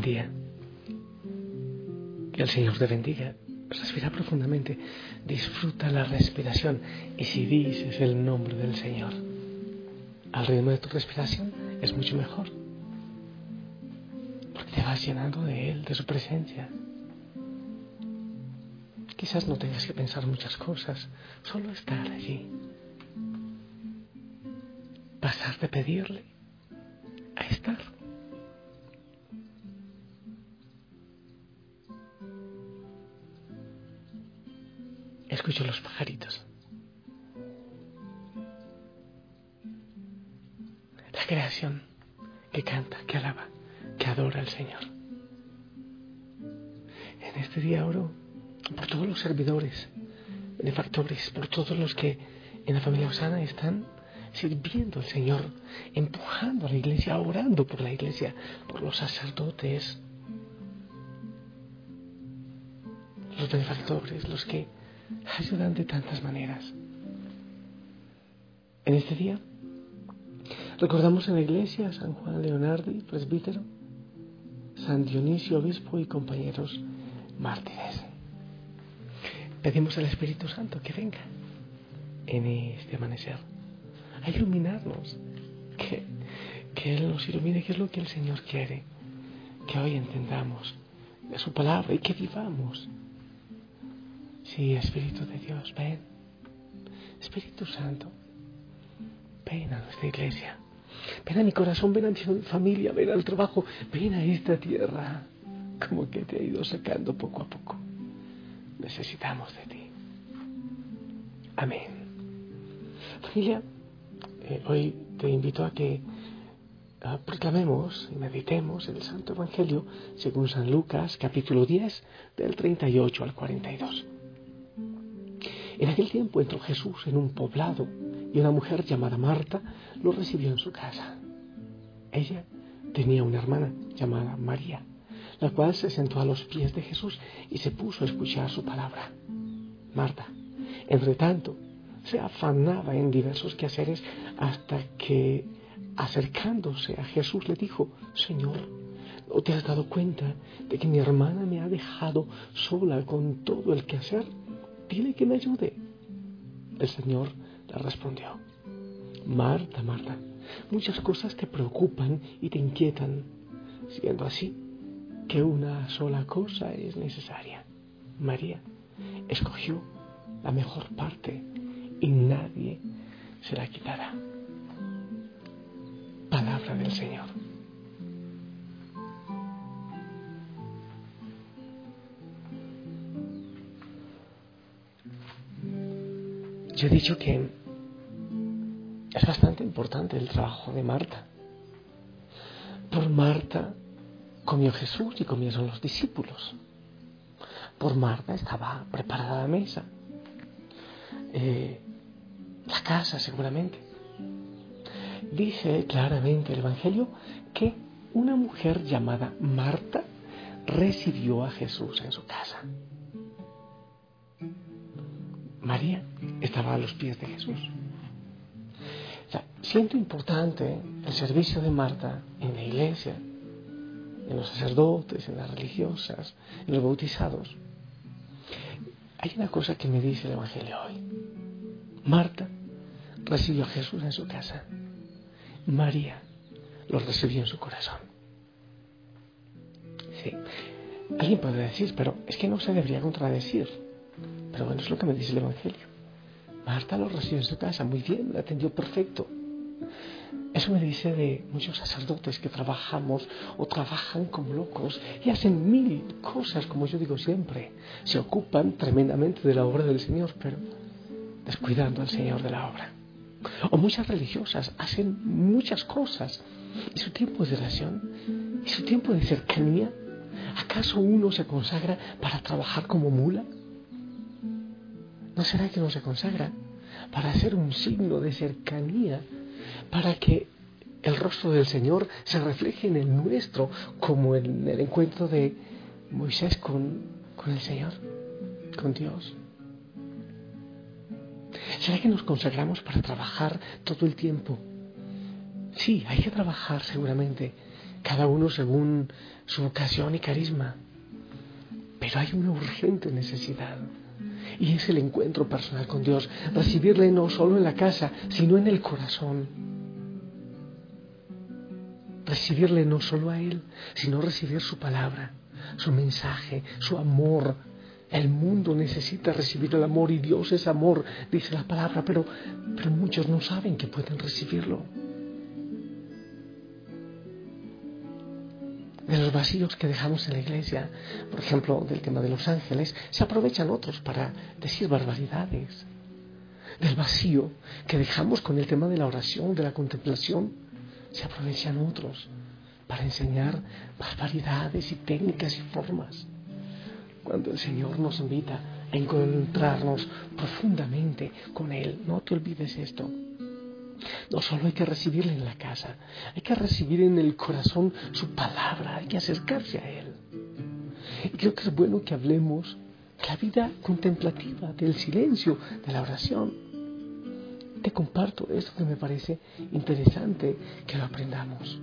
Día. Que el Señor te bendiga. Respira profundamente, disfruta la respiración y si dices el nombre del Señor al ritmo de tu respiración es mucho mejor. Porque te vas llenando de Él, de su presencia. Quizás no tengas que pensar muchas cosas, solo estar allí. Pasar de pedirle a estar. Los pajaritos. La creación que canta, que alaba, que adora al Señor. En este día oro por todos los servidores, benefactores, por todos los que en la familia Osana están sirviendo al Señor, empujando a la iglesia, orando por la iglesia, por los sacerdotes, los benefactores, los que ayudan de tantas maneras. En este día recordamos en la iglesia a San Juan Leonardi, presbítero, San Dionisio, obispo y compañeros mártires. Pedimos al Espíritu Santo que venga en este amanecer a iluminarnos, que, que Él nos ilumine, que es lo que el Señor quiere, que hoy entendamos de su palabra y que vivamos Sí, Espíritu de Dios, ven. Espíritu Santo, ven a nuestra iglesia. Ven a mi corazón, ven a mi familia, ven al trabajo, ven a esta tierra. Como que te ha ido sacando poco a poco. Necesitamos de ti. Amén. Familia, eh, hoy te invito a que uh, proclamemos y meditemos el Santo Evangelio según San Lucas, capítulo 10, del 38 al 42. En aquel tiempo entró Jesús en un poblado y una mujer llamada Marta lo recibió en su casa. Ella tenía una hermana llamada María, la cual se sentó a los pies de Jesús y se puso a escuchar su palabra. Marta, entre tanto, se afanaba en diversos quehaceres hasta que, acercándose a Jesús, le dijo, Señor, ¿no te has dado cuenta de que mi hermana me ha dejado sola con todo el quehacer? Dile que me ayude. El Señor le respondió, Marta, Marta, muchas cosas te preocupan y te inquietan, siendo así que una sola cosa es necesaria. María escogió la mejor parte y nadie se la quitará. Palabra del Señor. Yo he dicho que es bastante importante el trabajo de Marta. Por Marta comió Jesús y comieron los discípulos. Por Marta estaba preparada la mesa. Eh, la casa seguramente. Dice claramente el Evangelio que una mujer llamada Marta recibió a Jesús en su casa. María estaba a los pies de Jesús. siento importante el servicio de Marta en la iglesia, en los sacerdotes, en las religiosas, en los bautizados. Hay una cosa que me dice el Evangelio hoy. Marta recibió a Jesús en su casa. María lo recibió en su corazón. Sí. Alguien puede decir, pero es que no se debería contradecir. Pero bueno, es lo que me dice el Evangelio. Marta lo recibió en su casa, muy bien, lo atendió perfecto. Eso me dice de muchos sacerdotes que trabajamos o trabajan como locos y hacen mil cosas, como yo digo siempre. Se ocupan tremendamente de la obra del Señor, pero descuidando al Señor de la obra. O muchas religiosas hacen muchas cosas y su tiempo de oración y su tiempo de cercanía. ¿Acaso uno se consagra para trabajar como mula? ¿No será que no se consagra para hacer un signo de cercanía para que el rostro del Señor se refleje en el nuestro, como en el encuentro de Moisés con, con el Señor, con Dios. ¿Será que nos consagramos para trabajar todo el tiempo? Sí, hay que trabajar seguramente, cada uno según su vocación y carisma, pero hay una urgente necesidad y es el encuentro personal con Dios, recibirle no solo en la casa, sino en el corazón recibirle no solo a Él, sino recibir su palabra, su mensaje, su amor. El mundo necesita recibir el amor y Dios es amor, dice la palabra, pero, pero muchos no saben que pueden recibirlo. De los vacíos que dejamos en la iglesia, por ejemplo, del tema de los ángeles, se aprovechan otros para decir barbaridades. Del vacío que dejamos con el tema de la oración, de la contemplación, se aprovechan otros para enseñar barbaridades y técnicas y formas. Cuando el Señor nos invita a encontrarnos profundamente con Él, no te olvides esto. No solo hay que recibirle en la casa, hay que recibir en el corazón su palabra, hay que acercarse a Él. Y creo que es bueno que hablemos de la vida contemplativa, del silencio, de la oración te comparto esto que me parece interesante que lo aprendamos.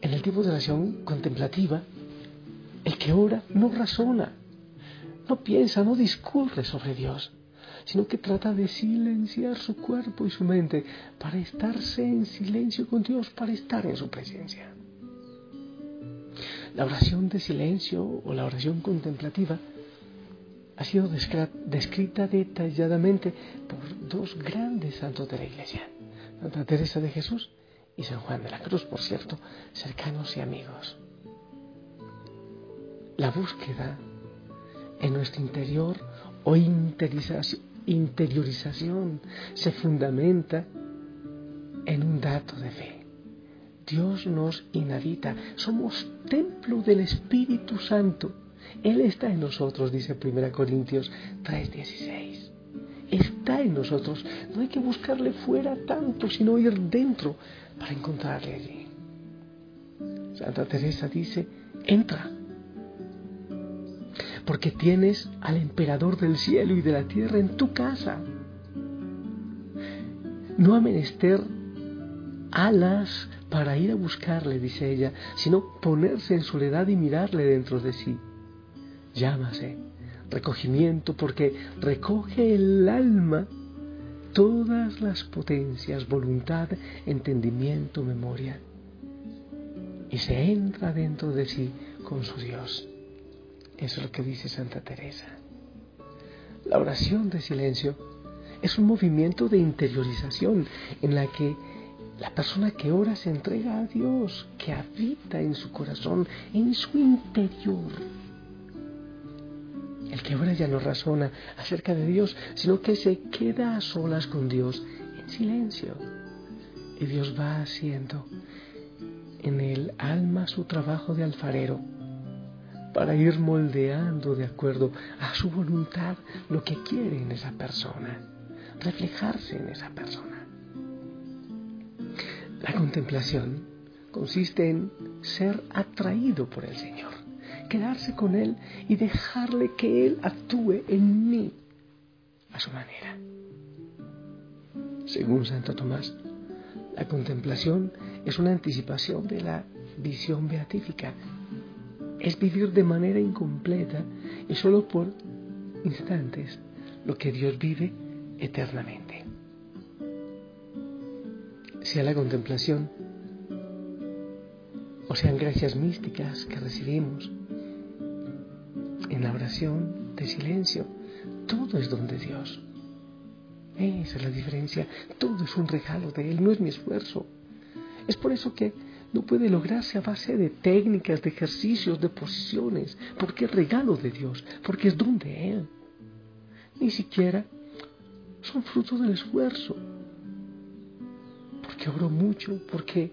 En el tipo de oración contemplativa, el que ora no razona, no piensa, no discurre sobre Dios, sino que trata de silenciar su cuerpo y su mente para estarse en silencio con Dios, para estar en su presencia. La oración de silencio o la oración contemplativa ha sido descrita detalladamente por dos grandes santos de la Iglesia, Santa Teresa de Jesús y San Juan de la Cruz, por cierto, cercanos y amigos. La búsqueda en nuestro interior o interiorización se fundamenta en un dato de fe. Dios nos inhabita, somos templo del Espíritu Santo él está en nosotros, dice 1 Corintios 3:16. Está en nosotros. No hay que buscarle fuera tanto, sino ir dentro para encontrarle allí. Santa Teresa dice, entra, porque tienes al emperador del cielo y de la tierra en tu casa. No ha menester alas para ir a buscarle, dice ella, sino ponerse en soledad y mirarle dentro de sí llámase recogimiento porque recoge el alma todas las potencias, voluntad, entendimiento, memoria, y se entra dentro de sí con su Dios. Eso es lo que dice Santa Teresa. La oración de silencio es un movimiento de interiorización en la que la persona que ora se entrega a Dios, que habita en su corazón, en su interior el que ahora ya no razona acerca de Dios, sino que se queda a solas con Dios en silencio. Y Dios va haciendo en el alma su trabajo de alfarero para ir moldeando de acuerdo a su voluntad lo que quiere en esa persona, reflejarse en esa persona. La contemplación consiste en ser atraído por el Señor quedarse con Él y dejarle que Él actúe en mí a su manera. Según Santo Tomás, la contemplación es una anticipación de la visión beatífica. Es vivir de manera incompleta y solo por instantes lo que Dios vive eternamente. Sea la contemplación o sean gracias místicas que recibimos, en la oración de silencio, todo es don de Dios. Esa es la diferencia. Todo es un regalo de Él, no es mi esfuerzo. Es por eso que no puede lograrse a base de técnicas, de ejercicios, de posiciones, porque es regalo de Dios, porque es don de Él. Ni siquiera son fruto del esfuerzo, porque obró mucho, porque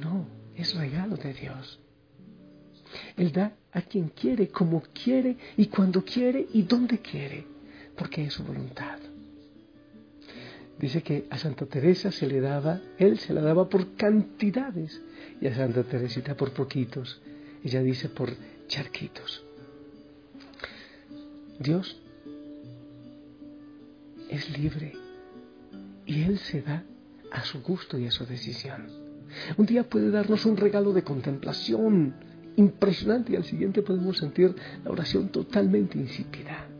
no, es regalo de Dios. Él da a quien quiere, como quiere y cuando quiere y donde quiere, porque es su voluntad. Dice que a Santa Teresa se le daba, él se la daba por cantidades y a Santa Teresita por poquitos. Ella dice por charquitos. Dios es libre y Él se da a su gusto y a su decisión. Un día puede darnos un regalo de contemplación impresionante y al siguiente podemos sentir la oración totalmente insípida.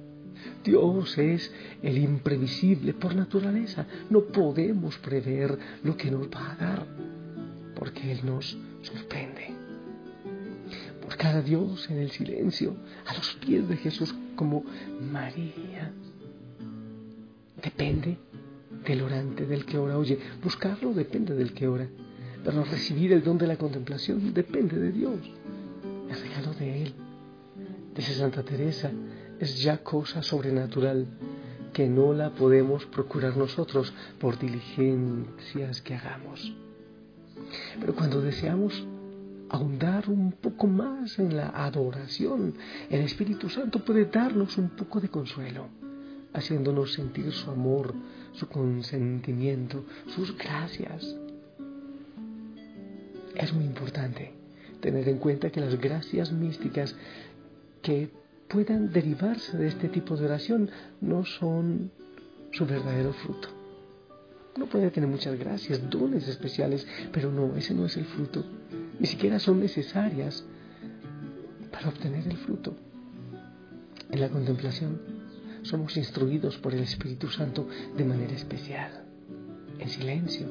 Dios es el imprevisible por naturaleza. No podemos prever lo que nos va a dar, porque Él nos sorprende. Buscar a Dios en el silencio, a los pies de Jesús como María. Depende del orante, del que ora. Oye, buscarlo depende del que ora. Pero recibir el don de la contemplación depende de Dios. Es regalo de Él. Dice Santa Teresa, es ya cosa sobrenatural que no la podemos procurar nosotros por diligencias que hagamos. Pero cuando deseamos ahondar un poco más en la adoración, el Espíritu Santo puede darnos un poco de consuelo, haciéndonos sentir su amor, su consentimiento, sus gracias. Es muy importante tener en cuenta que las gracias místicas que puedan derivarse de este tipo de oración no son su verdadero fruto. Uno puede tener muchas gracias, dones especiales, pero no, ese no es el fruto. Ni siquiera son necesarias para obtener el fruto. En la contemplación somos instruidos por el Espíritu Santo de manera especial, en silencio,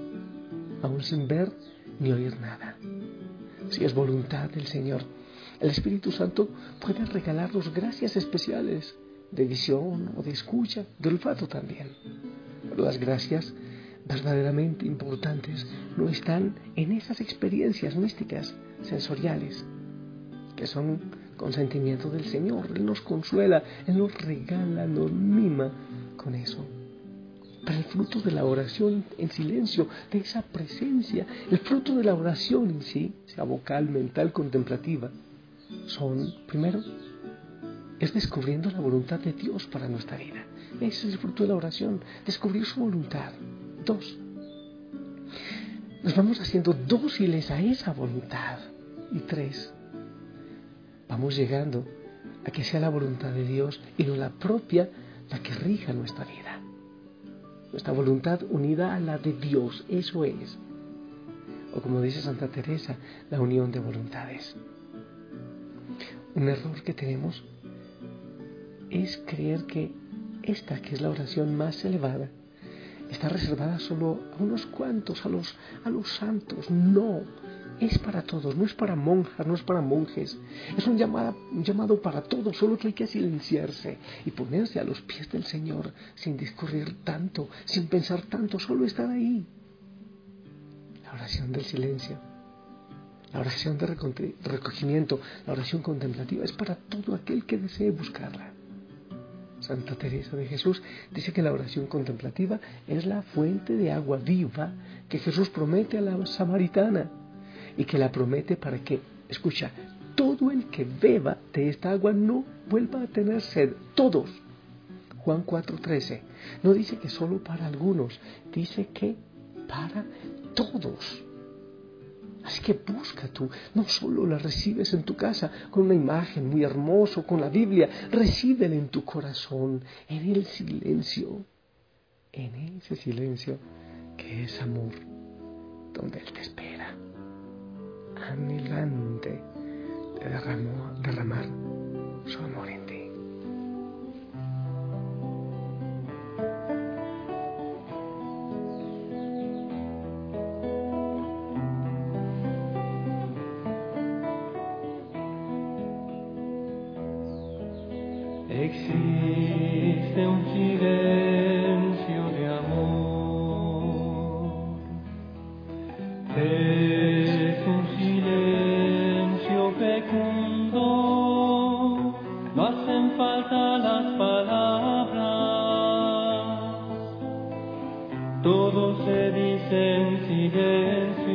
aún sin ver ni oír nada. Si es voluntad del Señor, el Espíritu Santo puede regalarnos gracias especiales de visión o de escucha, de olfato también. Pero las gracias verdaderamente importantes no están en esas experiencias místicas, sensoriales, que son consentimiento del Señor. Él nos consuela, Él nos regala, nos mima con eso. Pero el fruto de la oración en silencio, de esa presencia, el fruto de la oración en sí, sea vocal, mental, contemplativa, son, primero, es descubriendo la voluntad de Dios para nuestra vida. Ese es el fruto de la oración, descubrir su voluntad. Dos, nos vamos haciendo dóciles a esa voluntad. Y tres, vamos llegando a que sea la voluntad de Dios y no la propia la que rija nuestra vida. Nuestra voluntad unida a la de Dios, eso es. O como dice Santa Teresa, la unión de voluntades. Un error que tenemos es creer que esta, que es la oración más elevada, está reservada solo a unos cuantos, a los, a los santos. No, es para todos, no es para monjas, no es para monjes. Es un llamado, un llamado para todos, solo que hay que silenciarse y ponerse a los pies del Señor sin discurrir tanto, sin pensar tanto, solo estar ahí. La oración del silencio la oración de recogimiento, la oración contemplativa es para todo aquel que desee buscarla. Santa Teresa de Jesús dice que la oración contemplativa es la fuente de agua viva que Jesús promete a la samaritana y que la promete para que, escucha, todo el que beba de esta agua no vuelva a tener sed, todos. Juan 4:13 no dice que solo para algunos, dice que para todos. Así que busca tú, no solo la recibes en tu casa con una imagen muy hermosa, con la Biblia, recíbela en tu corazón, en el silencio, en ese silencio que es amor, donde Él te espera, anhelante de derramar todo se dice en silencio.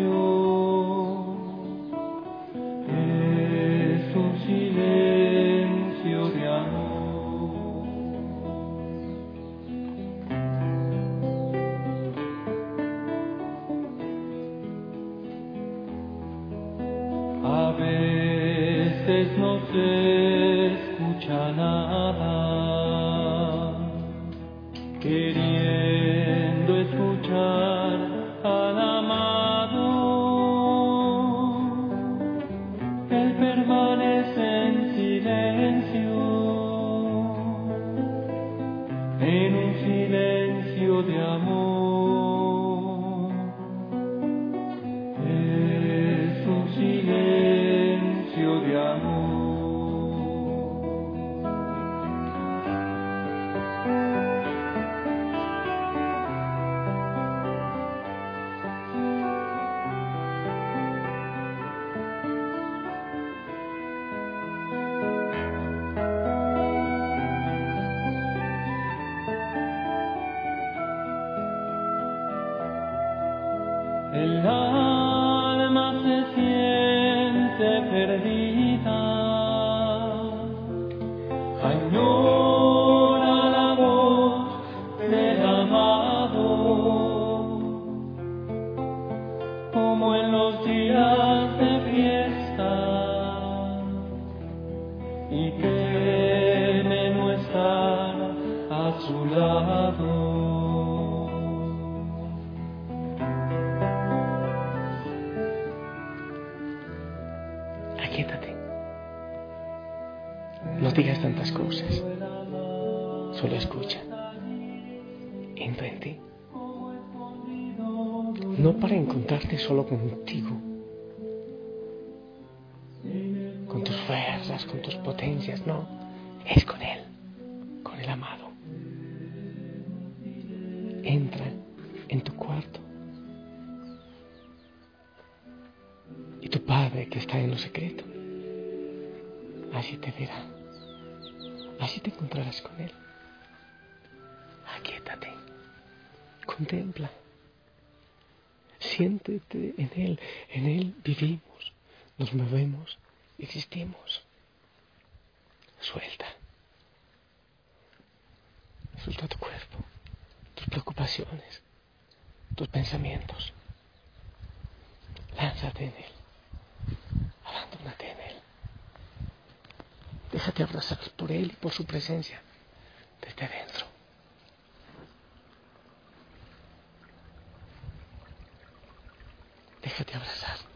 El alma se siente perdida, Aquíétate. No digas tantas cosas. Solo escucha. Entra en ti. No para encontrarte solo contigo. Con tus fuerzas, con tus potencias. No. Te así te encontrarás con Él. Aquíétate, contempla, siéntete en Él, en Él vivimos, nos movemos, existimos. Suelta, suelta tu cuerpo, tus preocupaciones, tus pensamientos. Lánzate en Él. Abandónate en Él. Déjate abrazar por Él y por su presencia desde adentro. Déjate abrazar.